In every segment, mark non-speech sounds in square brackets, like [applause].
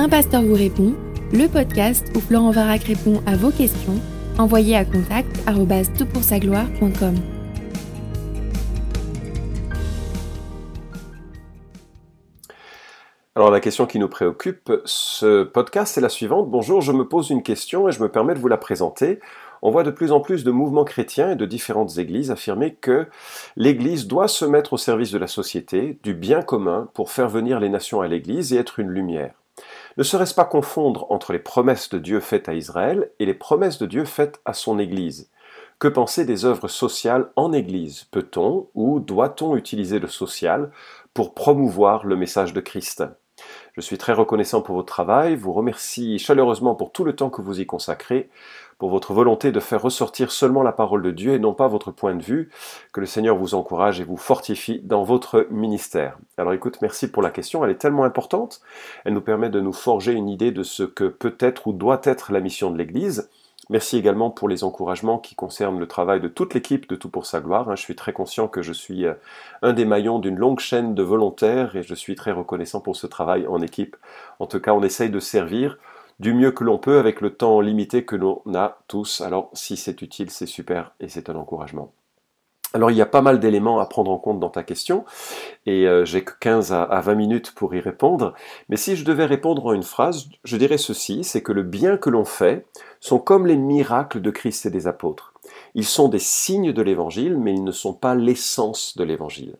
Un pasteur vous répond, le podcast où Florent Varac répond à vos questions, envoyez à contact gloire.com Alors la question qui nous préoccupe, ce podcast est la suivante. Bonjour, je me pose une question et je me permets de vous la présenter. On voit de plus en plus de mouvements chrétiens et de différentes églises affirmer que l'Église doit se mettre au service de la société, du bien commun, pour faire venir les nations à l'Église et être une lumière. Ne serait-ce pas confondre entre les promesses de Dieu faites à Israël et les promesses de Dieu faites à son Église? Que penser des œuvres sociales en Église Peut-on ou doit-on utiliser le social pour promouvoir le message de Christ? Je suis très reconnaissant pour votre travail, vous remercie chaleureusement pour tout le temps que vous y consacrez, pour votre volonté de faire ressortir seulement la parole de Dieu et non pas votre point de vue. Que le Seigneur vous encourage et vous fortifie dans votre ministère. Alors écoute, merci pour la question, elle est tellement importante, elle nous permet de nous forger une idée de ce que peut être ou doit être la mission de l'Église. Merci également pour les encouragements qui concernent le travail de toute l'équipe de Tout pour sa gloire. Hein. Je suis très conscient que je suis euh, un des maillons d'une longue chaîne de volontaires et je suis très reconnaissant pour ce travail en équipe. En tout cas, on essaye de servir du mieux que l'on peut avec le temps limité que l'on a tous. Alors si c'est utile, c'est super et c'est un encouragement. Alors il y a pas mal d'éléments à prendre en compte dans ta question, et euh, j'ai que 15 à, 20 minutes pour y répondre, mais si je devais répondre en une phrase, je dirais ceci, c'est que le bien que l'on fait sont comme les miracles de Christ et des apôtres. Ils sont des signes de l'Évangile, mais ils ne sont pas l'essence de l'Évangile.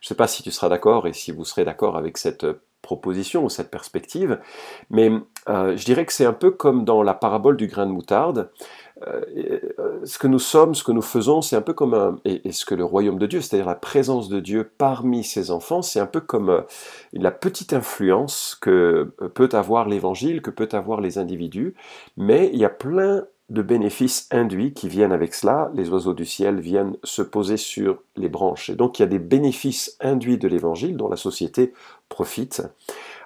Je ne sais pas si tu seras d'accord et si vous serez d'accord avec cette proposition ou cette perspective, mais euh, je dirais que c'est un peu comme dans la parabole du grain de moutarde. Euh, euh, ce que nous sommes, ce que nous faisons, c'est un peu comme un, et, ce que le royaume de Dieu, c'est-à-dire la présence de Dieu parmi ses enfants, c'est un peu comme la petite influence que peut avoir l'évangile, que peut avoir les individus, mais il y a plein de bénéfices induits qui viennent avec cela. Les oiseaux du ciel viennent se poser sur les branches. Et donc il y a des bénéfices induits de l'évangile dont la société profite.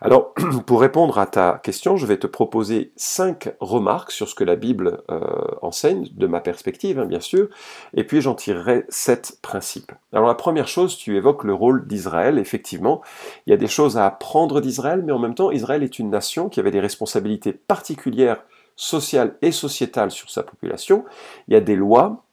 Alors, [clears throat] pour répondre à ta question, je vais te proposer cinq remarques sur ce que la Bible euh, enseigne, de ma perspective, hein, bien sûr, et puis j'en tirerai sept principes. Alors, la première chose, tu évoques le rôle d'Israël. Effectivement, il y a des choses à apprendre d'Israël, mais en même temps, Israël est une nation qui avait des responsabilités particulières sociales et sociétales sur sa population. Il y a des lois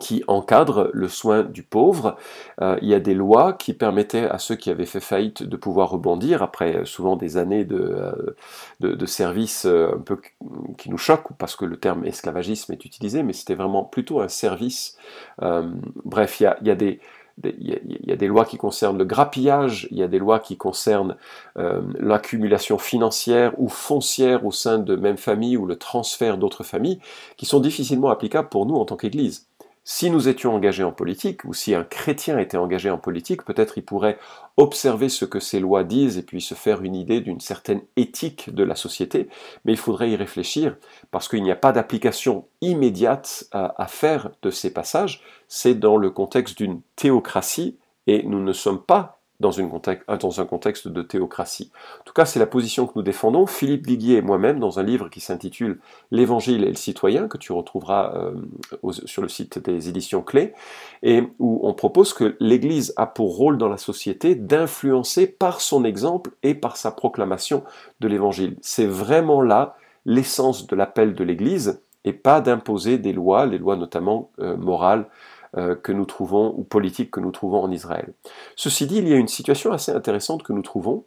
qui encadre le soin du pauvre. Euh, il y a des lois qui permettaient à ceux qui avaient fait faillite de pouvoir rebondir après euh, souvent des années de, euh, de, service un peu qui nous choquent parce que le terme esclavagisme est utilisé, mais c'était vraiment plutôt un service. bref, il y a, il y a des il y, a, des lois qui concernent le grappillage, il y a des lois qui concernent l'accumulation financière ou foncière au sein de même famille ou le transfert d'autres familles, qui sont difficilement applicables pour nous en tant qu'Église. Si nous étions engagés en politique, ou si un chrétien était engagé en politique, peut-être il pourrait observer ce que ces lois disent et puis se faire une idée d'une certaine éthique de la société, mais il faudrait y réfléchir, parce qu'il n'y a pas d'application immédiate à, faire de ces passages, c'est dans le contexte d'une théocratie, et nous ne sommes pas dans, un contexte de théocratie. En tout cas, c'est la position que nous défendons, Philippe Viguier et moi-même, dans un livre qui s'intitule L'Évangile et le citoyen, que tu retrouveras euh, sur le site des éditions Clés, et où on propose que l'Église a pour rôle dans la société d'influencer par son exemple et par sa proclamation de l'Évangile. C'est vraiment là l'essence de l'appel de l'Église, et pas d'imposer des lois, les lois notamment euh, morales, euh, que nous trouvons, ou politiques que nous trouvons en Israël. Ceci dit, il y a une situation assez intéressante que nous trouvons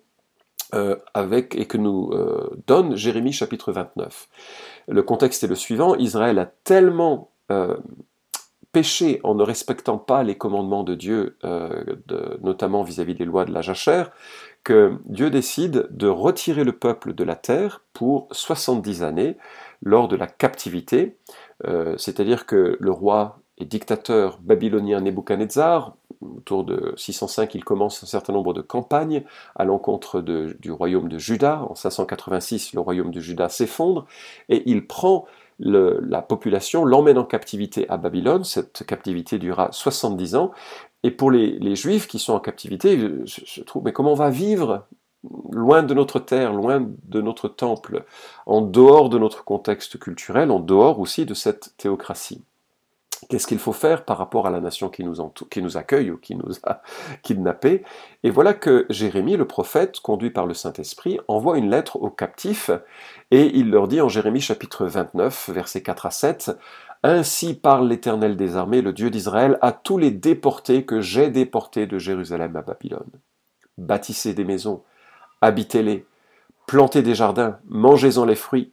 euh, avec et que nous euh, donne Jérémie chapitre 29. Le contexte est le suivant, Israël a tellement péché en ne respectant pas les commandements de Dieu, notamment vis-à-vis des lois de la jachère, que Dieu décide de retirer le peuple de la terre pour 70 années lors de la captivité, c'est-à-dire que le roi et dictateur babylonien Nebuchadnezzar. Autour de 605, il commence un certain nombre de campagnes à l'encontre du royaume de Juda. En 586, le royaume de Juda s'effondre et il prend la population, l'emmène en captivité à Babylone. Cette captivité durera 70 ans. Et pour les, Juifs qui sont en captivité, je, trouve, mais comment on va vivre loin de notre terre, loin de notre temple, en dehors de notre contexte culturel, en dehors aussi de cette théocratie? Qu'est-ce qu'il faut faire par rapport à la nation qui nous, accueille ou qui nous a [laughs] kidnappés? Et voilà que Jérémie, le prophète, conduit par le Saint-Esprit, envoie une lettre aux captifs et il leur dit en Jérémie chapitre 29, versets 4 à 7, Ainsi parle l'Éternel des armées, le Dieu d'Israël, à tous les déportés que j'ai déportés de Jérusalem à Babylone. Bâtissez des maisons, habitez-les, plantez des jardins, mangez-en les fruits,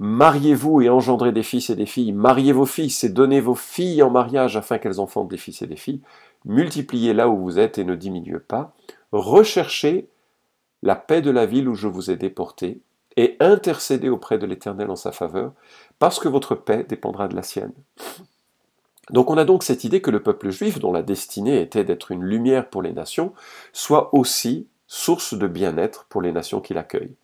Mariez-vous et engendrez des fils et des filles. Mariez vos fils et donnez vos filles en mariage afin qu'elles enfantent des fils et des filles. Multipliez là où vous êtes et ne diminuez pas. Recherchez la paix de la ville où je vous ai déporté et intercédez auprès de l'Éternel en sa faveur, parce que votre paix dépendra de la sienne. Donc on a donc cette idée que le peuple juif, dont la destinée était d'être une lumière pour les nations, soit aussi source de bien-être pour les nations qui l'accueillent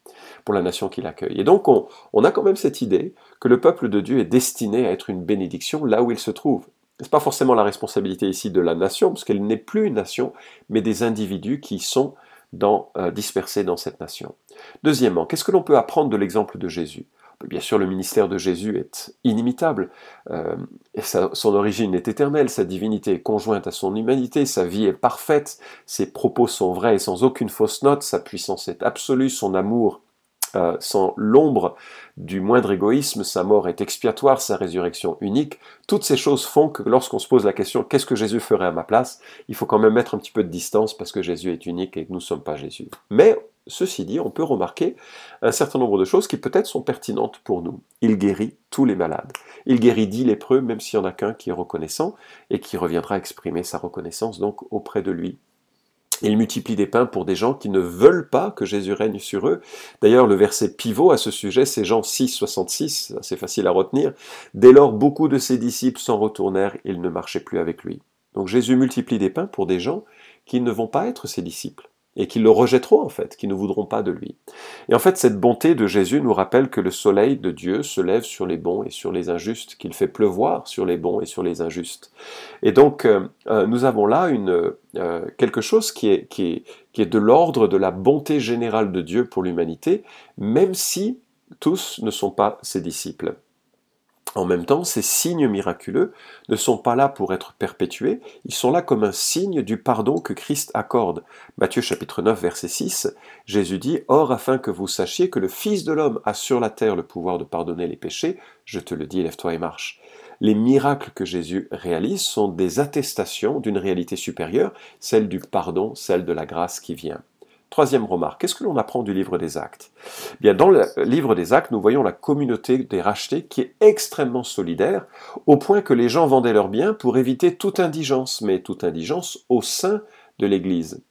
pour la nation qui l'accueille. Et donc on, a quand même cette idée que le peuple de Dieu est destiné à être une bénédiction là où il se trouve. Ce n'est pas forcément la responsabilité ici de la nation, parce qu'elle n'est plus une nation, mais des individus qui sont euh, dispersés dans cette nation. Deuxièmement, qu'est-ce que l'on peut apprendre de l'exemple de Jésus? Bien sûr, le ministère de Jésus est inimitable. Euh, et son origine est éternelle, sa divinité est conjointe à son humanité, sa vie est parfaite, ses propos sont vrais et sans aucune fausse note, sa puissance est absolue, son amour euh, sans l'ombre du moindre égoïsme, sa mort est expiatoire, sa résurrection unique. Toutes ces choses font que lorsqu'on se pose la question qu'est-ce que Jésus ferait à ma place, il faut quand même mettre un petit peu de distance parce que Jésus est unique et que nous ne sommes pas Jésus. Mais ceci dit, on peut remarquer un certain nombre de choses qui peut-être sont pertinentes pour nous. Il guérit tous les malades. Il guérit dix lépreux, même s'il n'y en a qu'un qui est reconnaissant et qui reviendra exprimer sa reconnaissance donc auprès de lui. Il multiplie des pains pour des gens qui ne veulent pas que Jésus règne sur eux. D'ailleurs, le verset pivot à ce sujet, c'est Jean 6, 66, c'est facile à retenir. Dès lors, beaucoup de ses disciples s'en retournèrent, ils ne marchaient plus avec lui. Donc Jésus multiplie des pains pour des gens qui ne vont pas être ses disciples et qui le rejetteront en fait, qui ne voudront pas de lui. Et en fait, cette bonté de Jésus nous rappelle que le soleil de Dieu se lève sur les bons et sur les injustes, qu'il fait pleuvoir sur les bons et sur les injustes. Et donc, euh, euh, nous avons là une, euh, quelque chose qui est, qui est, qui est de l'ordre de la bonté générale de Dieu pour l'humanité, même si tous ne sont pas ses disciples. En même temps, ces signes miraculeux ne sont pas là pour être perpétués, ils sont là comme un signe du pardon que Christ accorde. Matthieu chapitre 9 verset 6, Jésus dit, Or afin que vous sachiez que le Fils de l'homme a sur la terre le pouvoir de pardonner les péchés, je te le dis, lève-toi et marche. Les miracles que Jésus réalise sont des attestations d'une réalité supérieure, celle du pardon, celle de la grâce qui vient. Troisième remarque, qu'est-ce que l'on apprend du livre des actes? Bien, dans le livre des actes, nous voyons la communauté des rachetés qui est extrêmement solidaire, au point que les gens vendaient leurs biens pour éviter toute indigence, mais toute indigence au sein de l'Église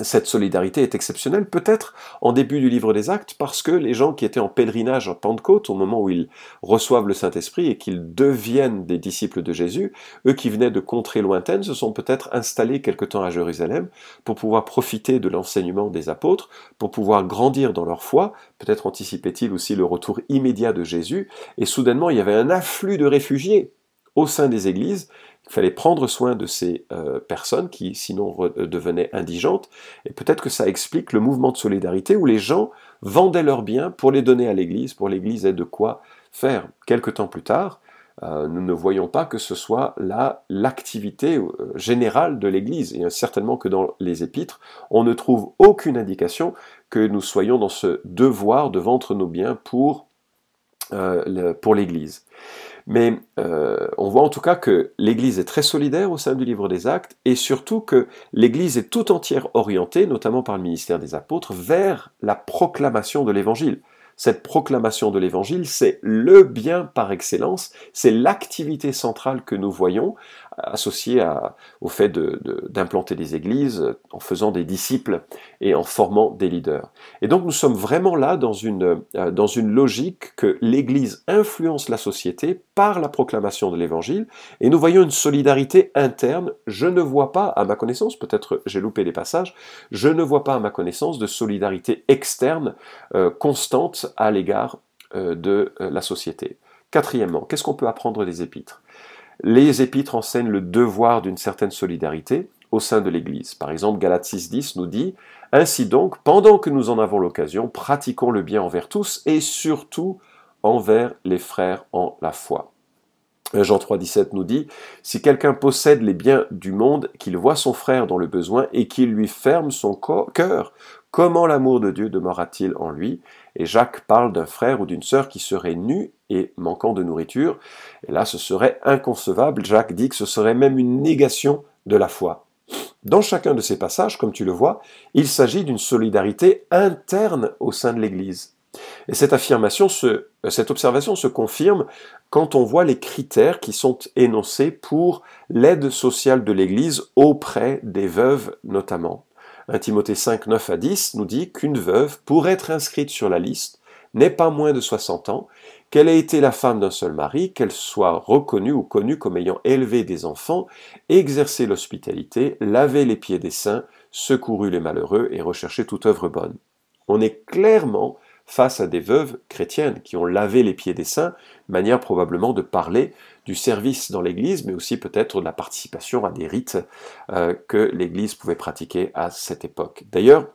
cette solidarité est exceptionnelle, peut-être en début du livre des actes, parce que les gens qui étaient en pèlerinage à Pentecôte, au moment où ils reçoivent le Saint-Esprit et qu'ils deviennent des disciples de Jésus, eux qui venaient de contrées lointaines, se sont peut-être installés quelque temps à Jérusalem pour pouvoir profiter de l'enseignement des apôtres, pour pouvoir grandir dans leur foi, peut-être anticipaient-ils aussi le retour immédiat de Jésus, et soudainement il y avait un afflux de réfugiés au sein des églises il fallait prendre soin de ces euh, personnes qui sinon euh, devenaient indigentes. Et peut-être que ça explique le mouvement de solidarité où les gens vendaient leurs biens pour les donner à l'Église, pour l'Église ait de quoi faire. Quelque temps plus tard, euh, nous ne voyons pas que ce soit là l'activité générale de l'Église. Et certainement que dans les épîtres, on ne trouve aucune indication que nous soyons dans ce devoir de vendre nos biens pour, pour l'Église. Mais euh, on voit en tout cas que l'Église est très solidaire au sein du livre des actes et surtout que l'Église est tout entière orientée, notamment par le ministère des apôtres, vers la proclamation de l'Évangile. Cette proclamation de l'Évangile, c'est le bien par excellence, c'est l'activité centrale que nous voyons associée au fait d'implanter des églises en faisant des disciples et en formant des leaders. Et donc nous sommes vraiment là dans une, euh, dans une logique que l'Église influence la société par la proclamation de l'Évangile et nous voyons une solidarité interne. Je ne vois pas, à ma connaissance, peut-être j'ai loupé les passages, je ne vois pas à ma connaissance de solidarité externe euh, constante à l'égard euh, de la société. Quatrièmement, qu'est-ce qu'on peut apprendre des épîtres? Les épîtres enseignent le devoir d'une certaine solidarité au sein de l'Église. Par exemple, Galates 6.10 nous dit Ainsi donc, pendant que nous en avons l'occasion, pratiquons le bien envers tous et surtout envers les frères en la foi. Jean 3,17 nous dit Si quelqu'un possède les biens du monde, qu'il voit son frère dans le besoin et qu'il lui ferme son cœur, comment l'amour de Dieu demeurera-t-il en lui? Et Jacques parle d'un frère ou d'une sœur qui serait nu et manquant de nourriture. Et là, ce serait inconcevable. Jacques dit que ce serait même une négation de la foi. Dans chacun de ces passages, comme tu le vois, il s'agit d'une solidarité interne au sein de l'Église. Et cette affirmation, euh, cette observation se confirme quand on voit les critères qui sont énoncés pour l'aide sociale de l'Église auprès des veuves notamment. 1 Timothée 5, 9 à 10 nous dit qu'une veuve, pour être inscrite sur la liste, n'est pas moins de 60 ans, qu'elle ait été la femme d'un seul mari, qu'elle soit reconnue ou connue comme ayant élevé des enfants, exercé l'hospitalité, lavé les pieds des saints, secouru les malheureux et recherché toute œuvre bonne. On est clairement face à des veuves chrétiennes qui ont lavé les pieds des saints, manière probablement de parler du service dans l'Église, mais aussi peut-être de la participation à des rites euh, que l'Église pouvait pratiquer à cette époque. D'ailleurs,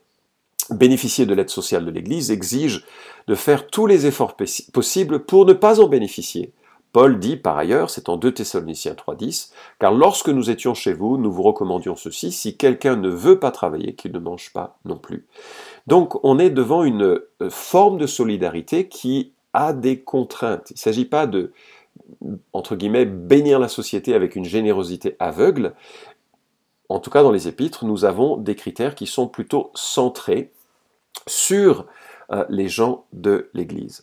bénéficier de l'aide sociale de l'Église exige de faire tous les efforts possibles pour ne pas en bénéficier. Paul dit par ailleurs, c'est en 2 Thessaloniciens 3.10, car lorsque nous étions chez vous, nous vous recommandions ceci, si quelqu'un ne veut pas travailler, qu'il ne mange pas non plus. Donc on est devant une euh, forme de solidarité qui a des contraintes. Il ne s'agit pas de, entre guillemets, bénir la société avec une générosité aveugle. En tout cas, dans les épîtres, nous avons des critères qui sont plutôt centrés sur euh, les gens de l'Église.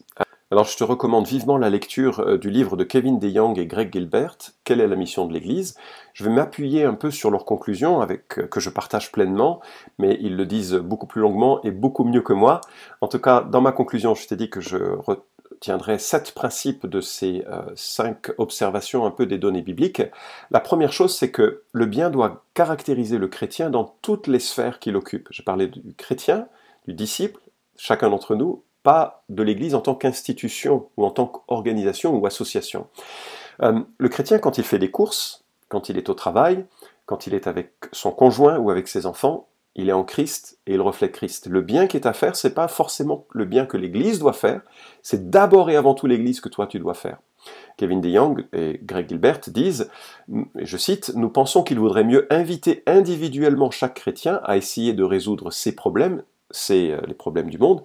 Alors je te recommande vivement la lecture euh, du livre de Kevin DeYoung et Greg Gilbert, Quelle est la mission de l'Église? Je vais m'appuyer un peu sur leurs conclusions avec, euh, que je partage pleinement, mais ils le disent beaucoup plus longuement et beaucoup mieux que moi. En tout cas, dans ma conclusion, je t'ai dit que je retiendrai sept principes de ces euh, cinq observations un peu des données bibliques. La première chose, c'est que le bien doit caractériser le chrétien dans toutes les sphères qu'il occupe. J'ai parlé du chrétien, du disciple, chacun d'entre nous, pas de l'Église en tant qu'institution ou en tant qu'organisation ou association. Euh, le chrétien, quand il fait des courses, quand il est au travail, quand il est avec son conjoint ou avec ses enfants, il est en Christ et il reflète Christ. Le bien qui est à faire, c'est pas forcément le bien que l'Église doit faire, c'est d'abord et avant tout l'Église que toi tu dois faire. Kevin DeYoung et Greg Gilbert disent, je cite, Nous pensons qu'il vaudrait mieux inviter individuellement chaque chrétien à essayer de résoudre ses problèmes, c'est euh, les problèmes du monde,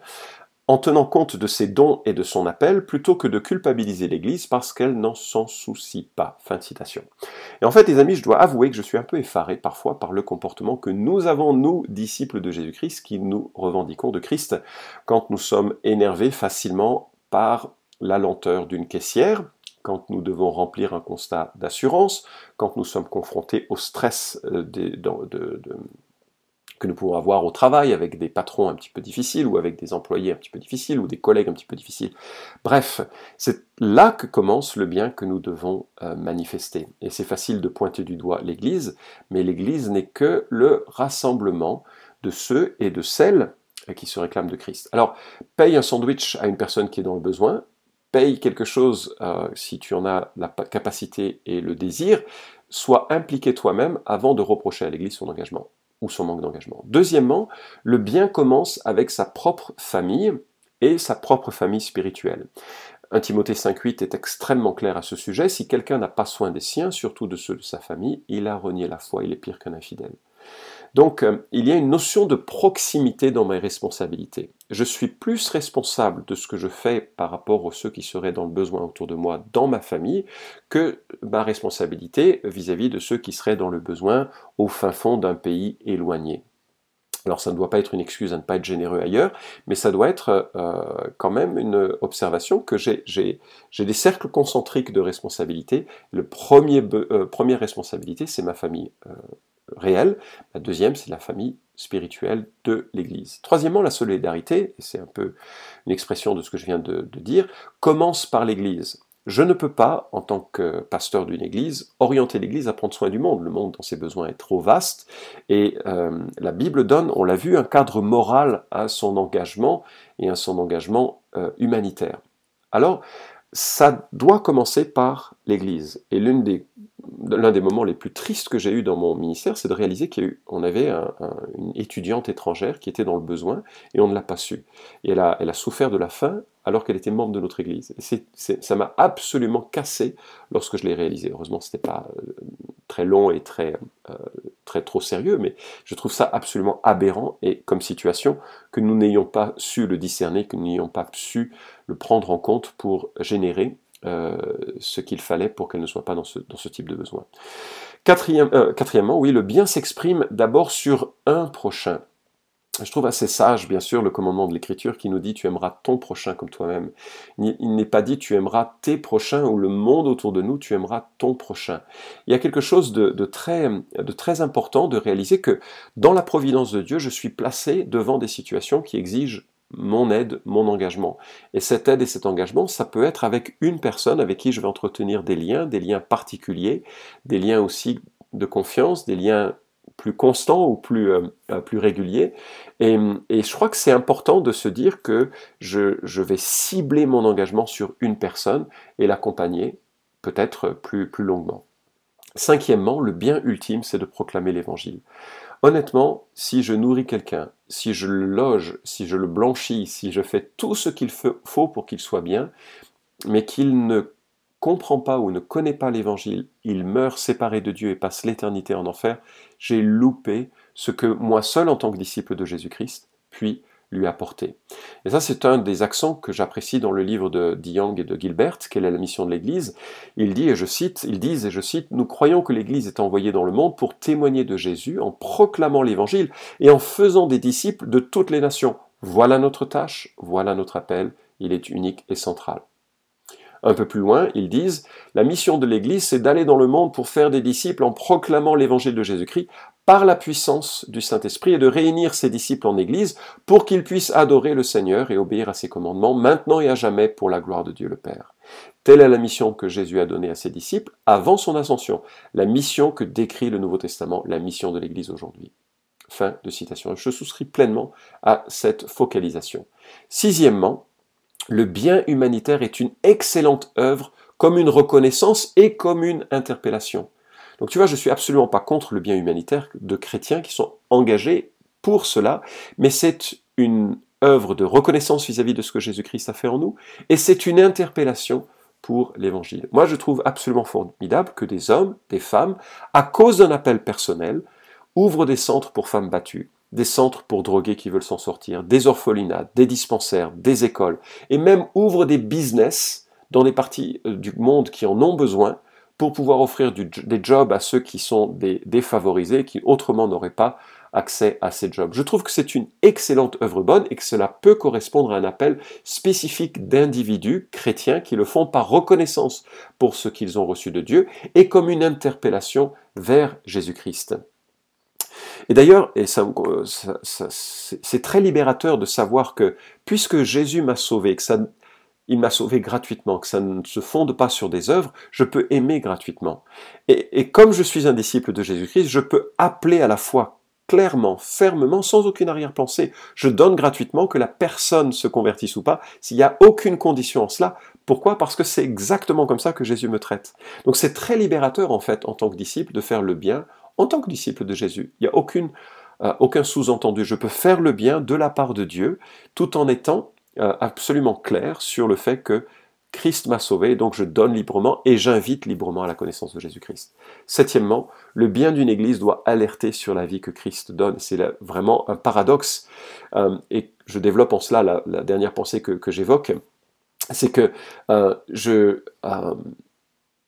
en tenant compte de ses dons et de son appel, plutôt que de culpabiliser l'Église parce qu'elle n'en s'en soucie pas. Fin de citation. Et en fait, les amis, je dois avouer que je suis un peu effaré parfois par le comportement que nous avons, nous, disciples de Jésus-Christ, qui nous revendiquons de Christ, quand nous sommes énervés facilement par la lenteur d'une caissière, quand nous devons remplir un constat d'assurance, quand nous sommes confrontés au stress euh, de, de que nous pouvons avoir au travail avec des patrons un petit peu difficiles ou avec des employés un petit peu difficiles ou des collègues un petit peu difficiles. Bref, c'est là que commence le bien que nous devons euh, manifester. Et c'est facile de pointer du doigt l'Église, mais l'Église n'est que le rassemblement de ceux et de celles qui se réclament de Christ. Alors, paye un sandwich à une personne qui est dans le besoin, paye quelque chose euh, si tu en as la capacité et le désir, sois impliqué toi-même avant de reprocher à l'Église son engagement d'engagement. Deuxièmement, le bien commence avec sa propre famille et sa propre famille spirituelle. 1 Timothée 5.8 est extrêmement clair à ce sujet. Si quelqu'un n'a pas soin des siens, surtout de ceux de sa famille, il a renié la foi, il est pire qu'un infidèle. Donc, euh, il y a une notion de proximité dans mes responsabilités. Je suis plus responsable de ce que je fais par rapport aux ceux qui seraient dans le besoin autour de moi dans ma famille que ma responsabilité vis-à-vis de ceux qui seraient dans le besoin au fin fond d'un pays éloigné. Alors ça ne doit pas être une excuse à ne pas être généreux ailleurs, mais ça doit être euh, quand même une observation que j'ai des cercles concentriques de responsabilité. Le premier, euh, première responsabilité, c'est ma famille réelle. La deuxième, c'est la famille spirituelle de l'Église. Troisièmement, la solidarité, et c'est un peu une expression de ce que je viens de, dire, commence par l'Église. Je ne peux pas, en tant que pasteur d'une Église, orienter l'Église à prendre soin du monde. Le monde, dans ses besoins, est trop vaste. Et euh, la Bible donne, on l'a vu, un cadre moral à son engagement et à son engagement euh, humanitaire. Alors, ça doit commencer par l'Église. Et l'une des l'un des moments les plus tristes que j'ai eu dans mon ministère, c'est de réaliser qu'on avait une étudiante étrangère qui était dans le besoin et on ne l'a pas su. Et elle a, elle a souffert de la faim alors qu'elle était membre de notre Église. Et ça m'a absolument cassé lorsque je l'ai réalisé. Heureusement, ce n'était pas euh, très long et très, euh, très trop sérieux, mais je trouve ça absolument aberrant et comme situation que nous n'ayons pas su le discerner, que nous n'ayons pas su le prendre en compte pour générer euh, ce qu'il fallait pour qu'elle ne soit pas dans ce, type de besoin. Quatrième, quatrièmement, oui, le bien s'exprime d'abord sur un prochain je trouve assez sage, bien sûr, le commandement de l'Écriture qui nous dit tu aimeras ton prochain comme toi-même. Il n'est pas dit tu aimeras tes prochains ou le monde autour de nous, tu aimeras ton prochain. Il y a quelque chose de, très, très important de réaliser que dans la providence de Dieu, je suis placé devant des situations qui exigent mon aide, mon engagement. Et cette aide et cet engagement, ça peut être avec une personne avec qui je vais entretenir des liens, des liens particuliers, des liens aussi de confiance, des liens plus constant ou plus, euh, euh, plus régulier. Et, je crois que c'est important de se dire que je, je, vais cibler mon engagement sur une personne et l'accompagner peut-être plus, plus longuement. Cinquièmement, le bien ultime, c'est de proclamer l'évangile. Honnêtement, si je nourris quelqu'un, si je le loge, si je le blanchis, si je fais tout ce qu'il faut pour qu'il soit bien, mais qu'il ne comprend pas ou ne connaît pas l'évangile, il meurt séparé de Dieu et passe l'éternité en enfer, j'ai loupé ce que moi seul en tant que disciple de Jésus-Christ puis lui apporter. Et ça, c'est un des accents que j'apprécie dans le livre de Young et de Gilbert, quelle est la mission de l'Église. Il dit, et je cite, ils disent, et je cite, nous croyons que l'Église est envoyée dans le monde pour témoigner de Jésus en proclamant l'Évangile et en faisant des disciples de toutes les nations. Voilà notre tâche, voilà notre appel, il est unique et central. Un peu plus loin, ils disent La mission de l'Église, c'est d'aller dans le monde pour faire des disciples en proclamant l'évangile de Jésus-Christ par la puissance du Saint-Esprit et de réunir ses disciples en Église pour qu'ils puissent adorer le Seigneur et obéir à ses commandements maintenant et à jamais pour la gloire de Dieu le Père. Telle est la mission que Jésus a donnée à ses disciples avant son ascension, la mission que décrit le Nouveau Testament, la mission de l'Église aujourd'hui. Fin de citation. Je souscris pleinement à cette focalisation. Sixièmement, le bien humanitaire est une excellente œuvre comme une reconnaissance et comme une interpellation. Donc tu vois, je suis absolument pas contre le bien humanitaire de chrétiens qui sont engagés pour cela, mais c'est une œuvre de reconnaissance vis-à-vis de ce que Jésus-Christ a fait en nous, et c'est une interpellation pour l'évangile. Moi, je trouve absolument formidable que des hommes, des femmes, à cause d'un appel personnel, ouvrent des centres pour femmes battues, des centres pour drogués qui veulent s'en sortir, des orphelinats, des dispensaires, des écoles, et même ouvrent des business dans des parties euh, du monde qui en ont besoin pour pouvoir offrir des jobs à ceux qui sont des défavorisés, qui autrement n'auraient pas accès à ces jobs. Je trouve que c'est une excellente œuvre bonne et que cela peut correspondre à un appel spécifique d'individus chrétiens qui le font par reconnaissance pour ce qu'ils ont reçu de Dieu et comme une interpellation vers Jésus-Christ. Et d'ailleurs, et ça, c'est très libérateur de savoir que puisque Jésus m'a sauvé, que ça, il m'a sauvé gratuitement, que ça ne se fonde pas sur des œuvres, je peux aimer gratuitement. Et, et comme je suis un disciple de Jésus-Christ, je peux appeler à la foi clairement, fermement, sans aucune arrière-pensée. Je donne gratuitement que la personne se convertisse ou pas, s'il n'y a aucune condition en cela. Pourquoi? Parce que c'est exactement comme ça que Jésus me traite. Donc c'est très libérateur en fait, en tant que disciple, de faire le bien en tant que disciple de Jésus. Il n'y a euh, aucun sous-entendu. Je peux faire le bien de la part de Dieu tout en étant euh, absolument clair sur le fait que Christ m'a sauvé, donc je donne librement et j'invite librement à la connaissance de Jésus-Christ. Septièmement, le bien d'une Église doit alerter sur la vie que Christ donne. C'est vraiment un paradoxe. Euh, et je développe en cela la, dernière pensée que, que j'évoque. C'est que je, à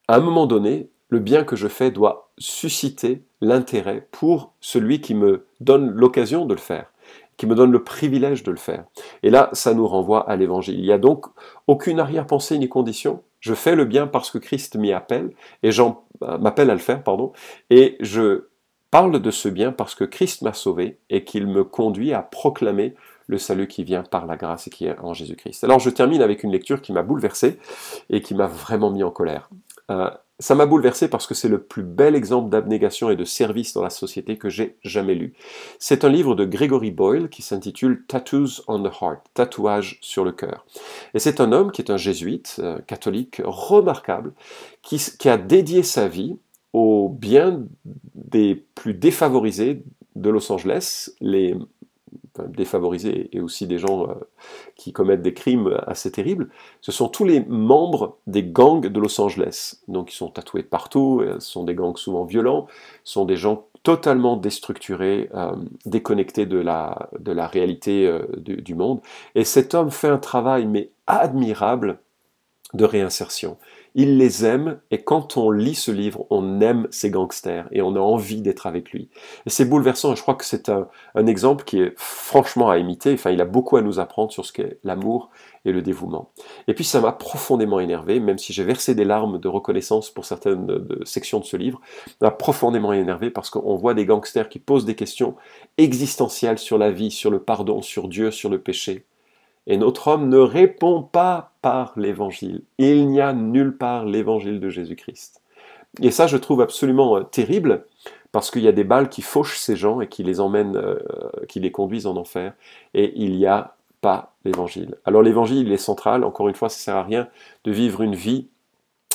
un moment donné, le bien que je fais doit susciter l'intérêt pour celui qui me donne l'occasion de le faire, qui me donne le privilège de le faire. Et là, ça nous renvoie à l'évangile. Il n'y a donc aucune arrière-pensée ni condition. Je fais le bien parce que Christ m'y appelle, et j'en euh, m'appelle à le faire, pardon, et je parle de ce bien parce que Christ m'a sauvé et qu'il me conduit à proclamer le salut qui vient par la grâce et qui est en Jésus-Christ. Alors je termine avec une lecture qui m'a bouleversé et qui m'a vraiment mis en colère. Euh, ça m'a bouleversé parce que c'est le plus bel exemple d'abnégation et de service dans la société que j'ai jamais lu. C'est un livre de Gregory Boyle qui s'intitule Tattoos on the Heart, tatouage sur le cœur. Et c'est un homme qui est un jésuite euh, catholique remarquable, qui, qui a dédié sa vie au bien des plus défavorisés de Los Angeles, les défavorisés et aussi des gens euh, qui commettent des crimes assez terribles, ce sont tous les membres des gangs de Los Angeles. Donc ils sont tatoués partout, euh, ce sont des gangs souvent violents, ce sont des gens totalement déstructurés, euh, déconnectés de la, de la réalité du, du monde. Et cet homme fait un travail mais admirable de réinsertion il les aime et quand on lit ce livre, on aime ces gangsters et on a envie d'être avec lui. Et c'est bouleversant je crois que c'est un, exemple qui est franchement à imiter. Enfin, il a beaucoup à nous apprendre sur ce qu'est l'amour et le dévouement. Et puis ça m'a profondément énervé, même si j'ai versé des larmes de reconnaissance pour certaines sections de ce livre, m'a profondément énervé parce qu'on voit des gangsters qui posent des questions existentielles sur la vie, sur le pardon, sur Dieu, sur le péché. Et notre homme ne répond pas par l'évangile. Il n'y a nulle part l'évangile de Jésus-Christ. Et ça, je trouve absolument euh, terrible, parce qu'il y a des balles qui fauchent ces gens et qui les emmènent, euh, qui les conduisent en enfer, et il n'y a pas l'évangile. Alors l'évangile, il est central, encore une fois, ça ne sert à rien de vivre une vie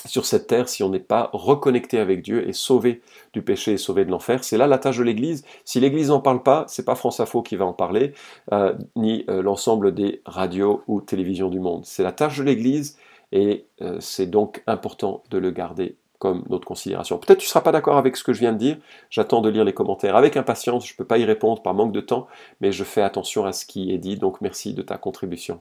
sur cette terre si on n'est pas reconnecté avec Dieu et sauvé du péché et sauvé de l'enfer. C'est là la tâche de l'Église. Si l'Église n'en parle pas, c'est pas France Info qui va en parler, euh, ni euh, l'ensemble des radios ou télévisions du monde. C'est la tâche de l'Église et euh, c'est donc important de le garder comme notre considération. Peut-être tu ne seras pas d'accord avec ce que je viens de dire, j'attends de lire les commentaires avec impatience, je ne peux pas y répondre par manque de temps, mais je fais attention à ce qui est dit, donc merci de ta contribution.